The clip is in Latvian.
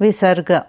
विसर्ग